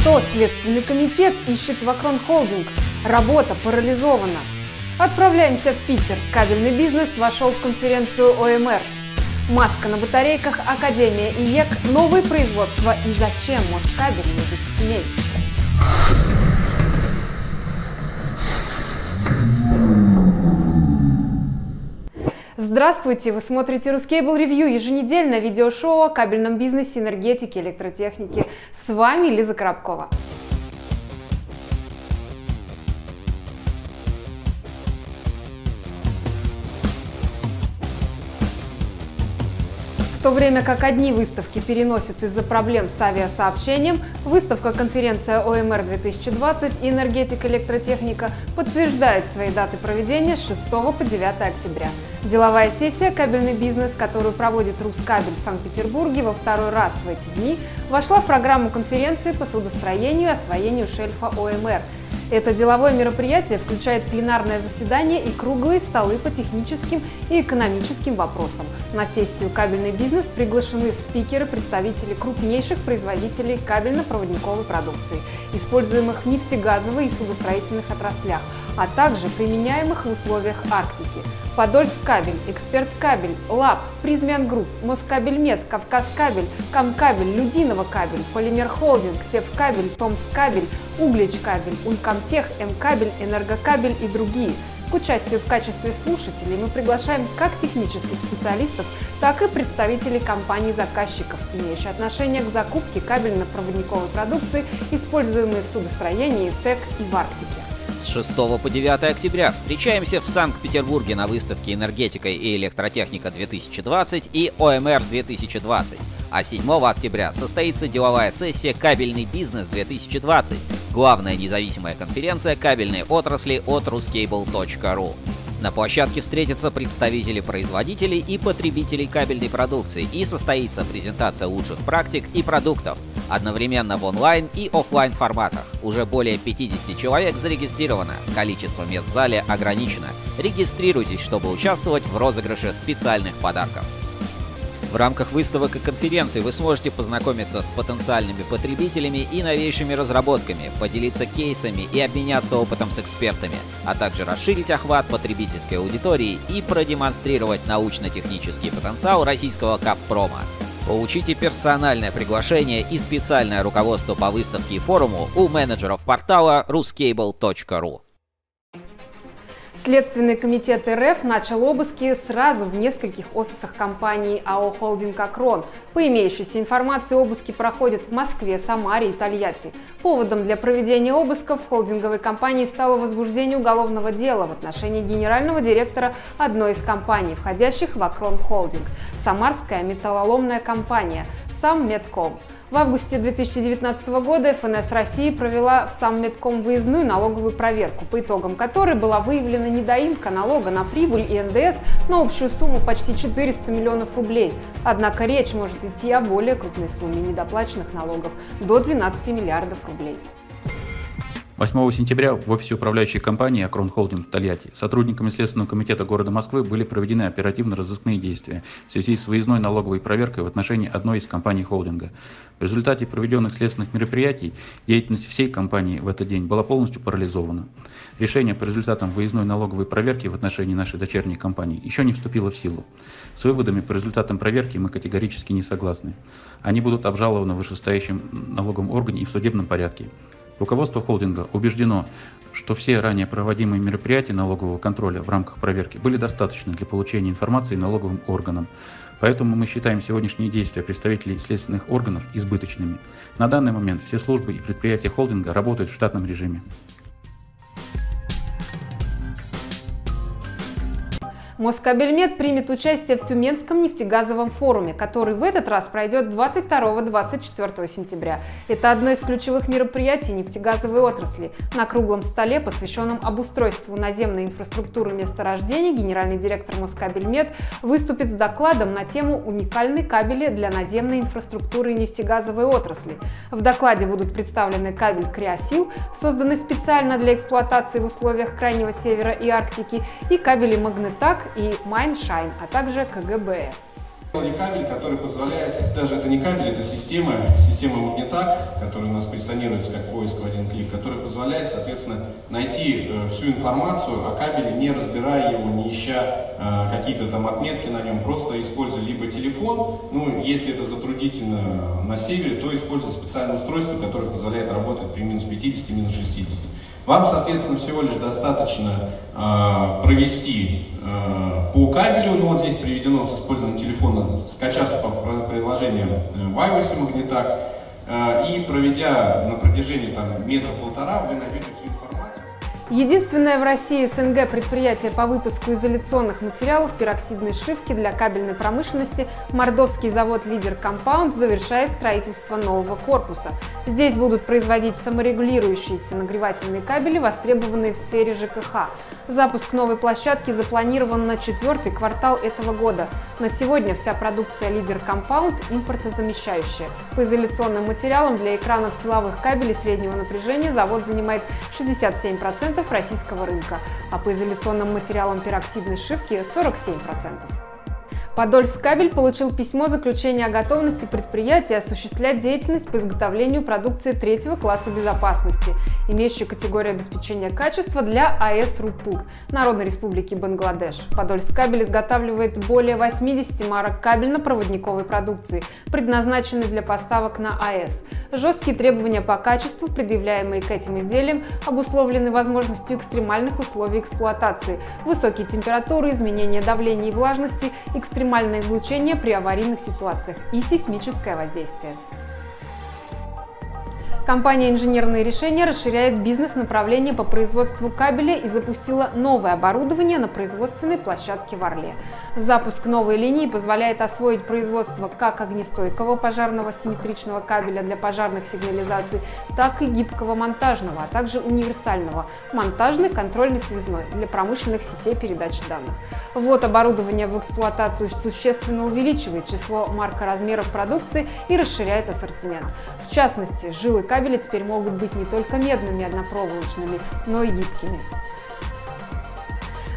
Что Следственный комитет ищет в Акрон Холдинг? Работа парализована. Отправляемся в Питер. Кабельный бизнес вошел в конференцию OMR. Маска на батарейках, Академия IEK, новые производства и зачем Москабель едет в Здравствуйте! Вы смотрите RusCable Review, еженедельное видеошоу о кабельном бизнесе, энергетике, электротехнике. С вами Лиза Коробкова. В то время как одни выставки переносят из-за проблем с авиасообщением, выставка конференция ОМР 2020 и энергетика электротехника подтверждает свои даты проведения с 6 по 9 октября. Деловая сессия «Кабельный бизнес», которую проводит Рускабель в Санкт-Петербурге во второй раз в эти дни, вошла в программу конференции по судостроению и освоению шельфа OMR – это деловое мероприятие включает пленарное заседание и круглые столы по техническим и экономическим вопросам. На сессию «Кабельный бизнес» приглашены спикеры, представители крупнейших производителей кабельно-проводниковой продукции, используемых в нефтегазовой и судостроительных отраслях, а также применяемых в условиях Арктики. Подольсккабель, Эксперт-Кабель, LAPP, Prysmian Group, Москабельмет, Кавказкабель, Камкабель, Людиновокабель, Полимер Холдинг, Севкабель, Томсккабель, Углич кабель, Улькомтех, М-кабель, Энергокабель и другие. К участию в качестве слушателей мы приглашаем как технических специалистов, так и представителей компаний-заказчиков, имеющих отношение к закупке кабельно-проводниковой продукции, используемой в судостроении, ТЭК и в Арктике. С 6 по 9 октября встречаемся в Санкт-Петербурге на выставке «Энергетика и электротехника 2020» и «ОМР 2020». А 7 октября состоится деловая сессия «Кабельный бизнес 2020», главная независимая конференция кабельной отрасли от ruscable.ru. На площадке встретятся представители производителей и потребителей кабельной продукции и состоится презентация лучших практик и продуктов, одновременно в онлайн и офлайн форматах. Уже более 50 человек зарегистрировано, количество мест в зале ограничено. Регистрируйтесь, чтобы участвовать в розыгрыше специальных подарков. В рамках выставок и конференций вы сможете познакомиться с потенциальными потребителями и новейшими разработками, поделиться кейсами и обменяться опытом с экспертами, а также расширить охват потребительской аудитории и продемонстрировать научно-технический потенциал российского КАП-прома. Получите персональное приглашение и специальное руководство по выставке и форуму у менеджеров портала ruscable.ru. Следственный комитет РФ начал обыски сразу в нескольких офисах компании АО «Холдинг Акрон». По имеющейся информации, обыски проходят в Москве, Самаре и Тольятти. Поводом для проведения обысков холдинговой компании стало возбуждение уголовного дела в отношении генерального директора одной из компаний, входящих в Акрон Холдинг – Самарская металлоломная компания «Сам Медком». В августе 2019 года ФНС России провела в сам Медком выездную налоговую проверку, по итогам которой была выявлена недоимка налога на прибыль и НДС на общую сумму почти 400 миллионов рублей. Однако речь может идти о более крупной сумме недоплаченных налогов – до 12 миллиардов рублей. 8 сентября в офисе управляющей компании «Акрон Холдинг» в Тольятти сотрудниками Следственного комитета города Москвы были проведены оперативно-розыскные действия в связи с выездной налоговой проверкой в отношении одной из компаний холдинга. В результате проведенных следственных мероприятий деятельность всей компании в этот день была полностью парализована. Решение по результатам выездной налоговой проверки в отношении нашей дочерней компании еще не вступило в силу. С выводами по результатам проверки мы категорически не согласны. Они будут обжалованы в вышестоящем налоговом органе и в судебном порядке. Руководство холдинга убеждено, что все ранее проводимые мероприятия налогового контроля в рамках проверки были достаточны для получения информации налоговым органам. Поэтому мы считаем сегодняшние действия представителей следственных органов избыточными. На данный момент все службы и предприятия холдинга работают в штатном режиме. Москабельмет примет участие в Тюменском нефтегазовом форуме, который в этот раз пройдет 22-24 сентября. Это одно из ключевых мероприятий нефтегазовой отрасли. На круглом столе, посвященном обустройству наземной инфраструктуры месторождений, генеральный директор Москабельмет выступит с докладом на тему уникальной кабели для наземной инфраструктуры нефтегазовой отрасли. В докладе будут представлены кабель Криосил, созданный специально для эксплуатации в условиях Крайнего Севера и Арктики, и кабели Магнетак и MineShine, а также КГБ. кабель, который позволяет, даже это не кабель, это система, система Магнетак, которая у нас позиционируется как поиск в один клик, которая позволяет, соответственно, найти э, всю информацию о кабеле, не разбирая его, не ища э, какие-то там отметки на нем, просто используя либо телефон, ну, если это затруднительно на севере, то используя специальное устройство, которое позволяет работать при минус 50, минус 60. Вам, соответственно, всего лишь достаточно э, провести э, по кабелю, ну вот здесь приведено с использованием телефона, скачать приложение э, iOS Магнетак, э, и проведя на протяжении там, метра-полтора, вы найдете. Единственное в России СНГ предприятие по выпуску изоляционных материалов пероксидной сшивки для кабельной промышленности Мордовский завод «Лидер Компаунд» завершает строительство нового корпуса. Здесь будут производить саморегулирующиеся нагревательные кабели, востребованные в сфере ЖКХ. Запуск новой площадки запланирован на четвертый квартал этого года. На сегодня вся продукция «Лидер Компаунд» импортозамещающая. По изоляционным материалам для экранов силовых кабелей среднего напряжения завод занимает 67% российского рынка, а по изоляционным материалам пероксидной шивки 47%. Подольскабель получил письмо заключения о готовности предприятия осуществлять деятельность по изготовлению продукции третьего класса безопасности, имеющей категорию обеспечения качества для АЭС РУПУР Народной Республики Бангладеш. Подольскабель изготавливает более 80 марок кабельно-проводниковой продукции, предназначенной для поставок на АЭС. Жесткие требования по качеству, предъявляемые к этим изделиям, обусловлены возможностью экстремальных условий эксплуатации, высокие температуры, изменения давления и влажности, экстремальные экстремальное излучение при аварийных ситуациях и сейсмическое воздействие. Компания «Инженерные решения» расширяет бизнес-направление по производству кабеля и запустила новое оборудование на производственной площадке в Орле. Запуск новой линии позволяет освоить производство как огнестойкого пожарного симметричного кабеля для пожарных сигнализаций, так и гибкого монтажного, а также универсального монтажный контрольный связной для промышленных сетей передачи данных. Вот оборудование в эксплуатацию существенно увеличивает число маркоразмеров продукции и расширяет ассортимент. В частности, жилы кабеля кабели теперь могут быть не только медными однопроволочными, но и гибкими.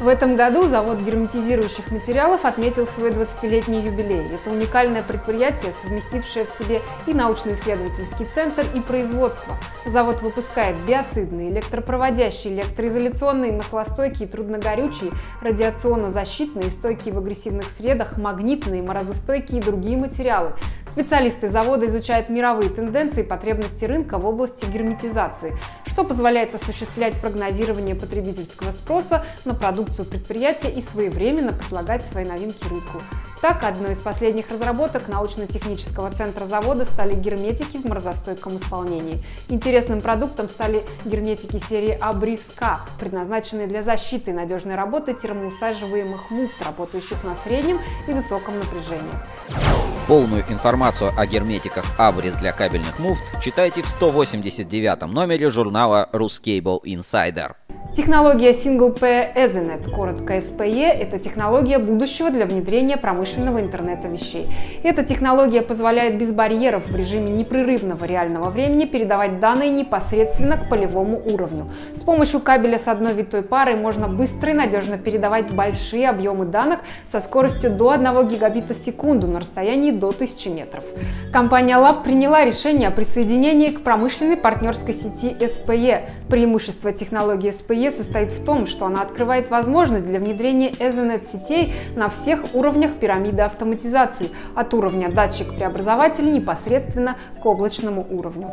В этом году завод герметизирующих материалов отметил свой 20-летний юбилей. Это уникальное предприятие, совместившее в себе и научно-исследовательский центр, и производство. Завод выпускает биоцидные, электропроводящие, электроизоляционные, маслостойкие, трудногорючие, радиационно-защитные, стойкие в агрессивных средах, магнитные, морозостойкие и другие материалы. Специалисты завода изучают мировые тенденции и потребности рынка в области герметизации, что позволяет осуществлять прогнозирование потребительского спроса на продукцию предприятия и своевременно предлагать свои новинки рынку. Так, одной из последних разработок научно-технического центра завода стали герметики в морозостойком исполнении. Интересным продуктом стали герметики серии Абриска, предназначенные для защиты и надежной работы термоусаживаемых муфт, работающих на среднем и высоком напряжении. Полную информацию о герметиках Абрис для кабельных муфт читайте в 189 номере журнала Ruscable Insider. Технология Single P Ethernet, коротко SPE, это технология будущего для внедрения промышленного интернета вещей. Эта технология позволяет без барьеров в режиме непрерывного реального времени передавать данные непосредственно к полевому уровню. С помощью кабеля с одной витой парой можно быстро и надежно передавать большие объемы данных со скоростью до 1 гигабита в секунду на расстоянии до 1000 метров. Компания Lab приняла решение о присоединении к промышленной партнерской сети SPE. Преимущество технологии SPE состоит в том, что она открывает возможность для внедрения Ethernet-сетей на всех уровнях пирамиды автоматизации, от уровня датчик-преобразователь непосредственно к облачному уровню.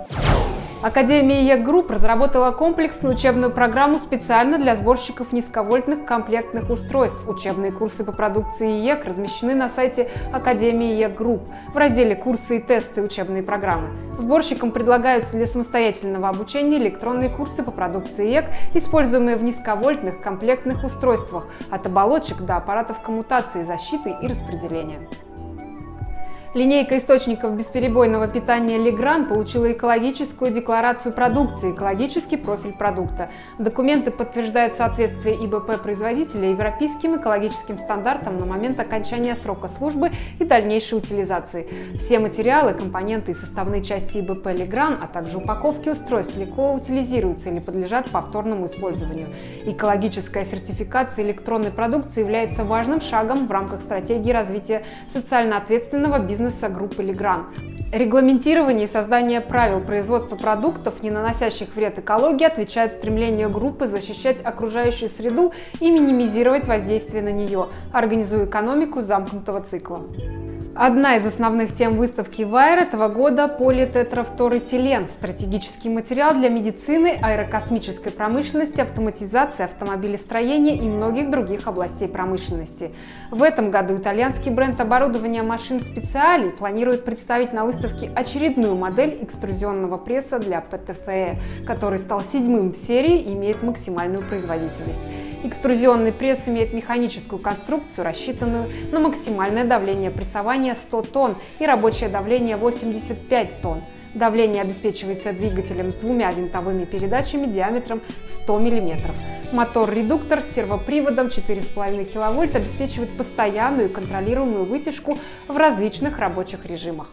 Академия ЕГ разработала комплексную учебную программу специально для сборщиков низковольтных комплектных устройств. Учебные курсы по продукции ЕГ размещены на сайте Академии ЕГ в разделе «Курсы и тесты. Учебные программы». Сборщикам предлагаются для самостоятельного обучения электронные курсы по продукции ЕГ, используемые в низковольтных комплектных устройствах от оболочек до аппаратов коммутации, защиты и распределения. Линейка источников бесперебойного питания Легран получила экологическую декларацию продукции, экологический профиль продукта. Документы подтверждают соответствие ИБП производителя европейским экологическим стандартам на момент окончания срока службы и дальнейшей утилизации. Все материалы, компоненты и составные части ИБП Легран, а также упаковки устройств легко утилизируются или подлежат повторному использованию. Экологическая сертификация электронной продукции является важным шагом в рамках стратегии развития социально ответственного бизнеса бизнеса группы Легран. Регламентирование и создание правил производства продуктов, не наносящих вред экологии, отвечает стремлению группы защищать окружающую среду и минимизировать воздействие на нее, организуя экономику замкнутого цикла. Одна из основных тем выставки Вайр этого года – политетрафторэтилен – стратегический материал для медицины, аэрокосмической промышленности, автоматизации, автомобилестроения и многих других областей промышленности. В этом году итальянский бренд оборудования машин специалей планирует представить на выставке очередную модель экструзионного пресса для ПТФЭ, который стал седьмым в серии и имеет максимальную производительность. Экструзионный пресс имеет механическую конструкцию, рассчитанную на максимальное давление прессования 100 тонн и рабочее давление 85 тонн. Давление обеспечивается двигателем с двумя винтовыми передачами диаметром 100 мм. Мотор-редуктор с сервоприводом 4,5 кВт обеспечивает постоянную и контролируемую вытяжку в различных рабочих режимах.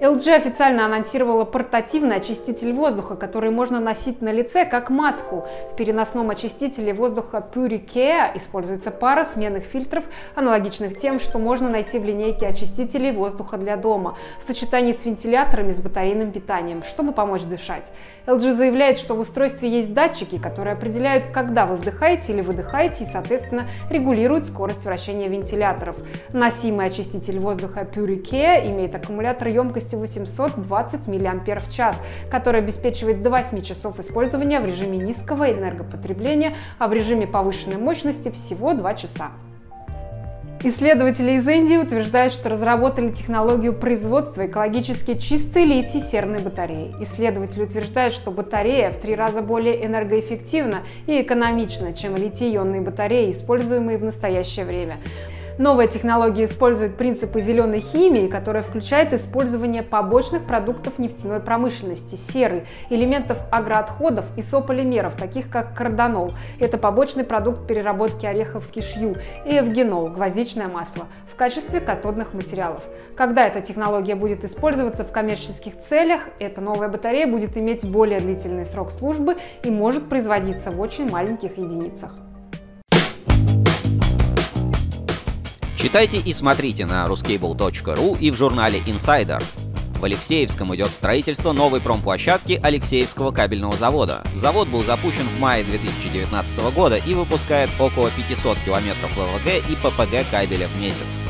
LG официально анонсировала портативный очиститель воздуха, который можно носить на лице как маску. В переносном очистителе воздуха Puricare используется пара сменных фильтров, аналогичных тем, что можно найти в линейке очистителей воздуха для дома, в сочетании с вентиляторами с батарейным питанием, чтобы помочь дышать. LG заявляет, что в устройстве есть датчики, которые определяют, когда вы вдыхаете или выдыхаете и, соответственно, регулируют скорость вращения вентиляторов. Носимый очиститель воздуха Puricare имеет аккумулятор емкостью емкостью 820 мАч, который обеспечивает до 8 часов использования в режиме низкого энергопотребления, а в режиме повышенной мощности всего 2 часа. Исследователи из Индии утверждают, что разработали технологию производства экологически чистой литий-серной батареи. Исследователи утверждают, что батарея в три раза более энергоэффективна и экономична, чем литий-ионные батареи, используемые в настоящее время. Новая технология использует принципы зеленой химии, которая включает использование побочных продуктов нефтяной промышленности, серы, элементов агроотходов и сополимеров, таких как карданол. Это побочный продукт переработки орехов кишью и эвгенол, гвоздичное масло, в качестве катодных материалов. Когда эта технология будет использоваться в коммерческих целях, эта новая батарея будет иметь более длительный срок службы и может производиться в очень маленьких единицах. Читайте и смотрите на ruscable.ru и в журнале Insider. В Алексеевском идет строительство новой промплощадки Алексеевского кабельного завода. Завод был запущен в мае 2019 года и выпускает около 500 километров ЛВГ и ППГ кабеля в месяц.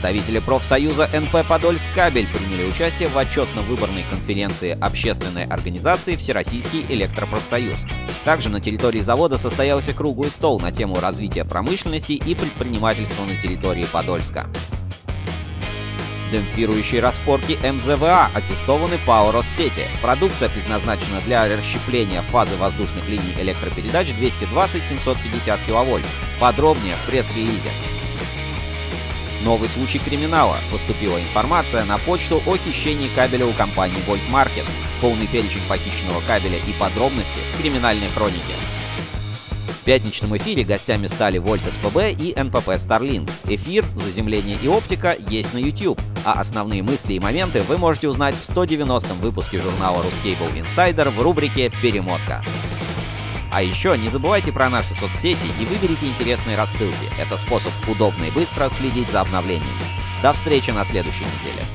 Представители профсоюза НП «Подольскабель» приняли участие в отчетно-выборной конференции общественной организации «Всероссийский электропрофсоюз». Также на территории завода состоялся круглый стол на тему развития промышленности и предпринимательства на территории Подольска. Демпфирующие распорки МЗВА аттестованы ПАО Россети. Продукция предназначена для расщепления фазы воздушных линий электропередач 220-750 кВт. Подробнее в пресс-релизе. Новый случай криминала. Поступила информация на почту о хищении кабеля у компании Volt Market. Полный перечень похищенного кабеля и подробности в криминальной хронике. В пятничном эфире гостями стали Вольт СПБ и НПП Starlink. Эфир, заземление и оптика есть на YouTube, а основные мысли и моменты вы можете узнать в 190-м выпуске журнала Ruscable Insider в рубрике «Перемотка». А еще не забывайте про наши соцсети и выберите интересные рассылки. Это способ удобно и быстро следить за обновлениями. До встречи на следующей неделе.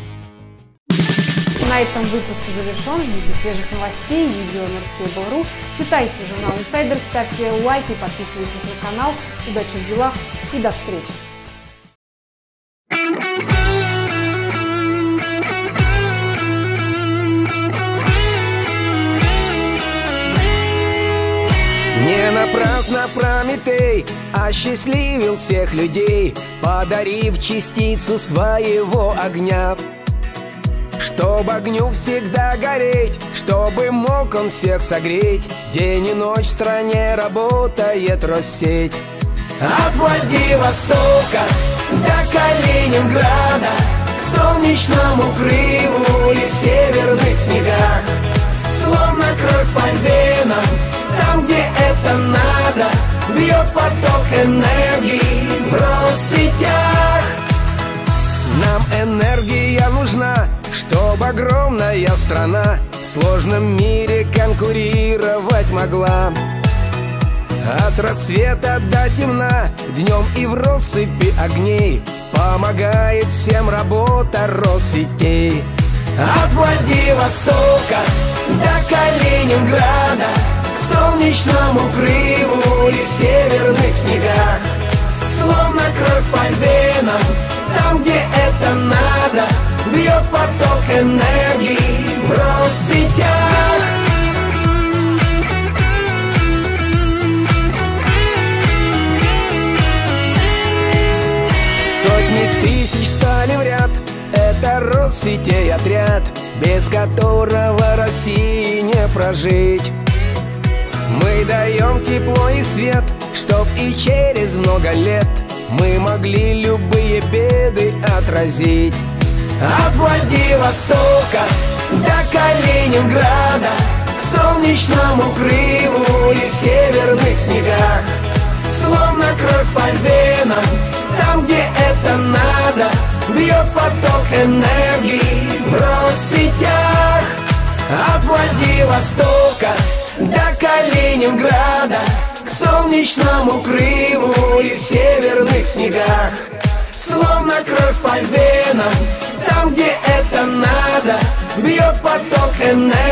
На этом выпуск завершен. Ждите свежих новостей, видео на Ruskable.ru. Читайте журнал Insider, ставьте лайки, подписывайтесь на канал. Удачи в делах и до встречи! Не напрасно Прометей осчастливил всех людей, Подарив частицу своего огня. Чтоб огню всегда гореть, чтобы мог он всех согреть, День и ночь в стране работает Россеть. От Владивостока до Калининграда К солнечному крылу и в северных снегах Словно кровь по венам, там, где это надо. Бьет поток энергии в Россетях. Нам энергия нужна, чтобы огромная страна В сложном мире конкурировать могла. От рассвета до темна, днем и в россыпи огней Помогает всем работа Россетей. От Владивостока до Калининграда солнечному крылу и в северных снегах. Словно кровь по венам, там, где это надо Бьет поток энергии в Россетях. Сотни тысяч стали в ряд Это Россетей отряд Без которого России не прожить Мы даем тепло и свет Чтоб и через много лет Мы могли любые беды отразить. От Владивостока до Калининграда К солнечному крылу и в северных снегах. Словно кровь по венам там, где это надо Бьет поток энергии в Россетях От Владивостока до Калининграда К солнечному крылу и в северных снегах. Словно кровь по венам Там, где это надо Бьет поток энергии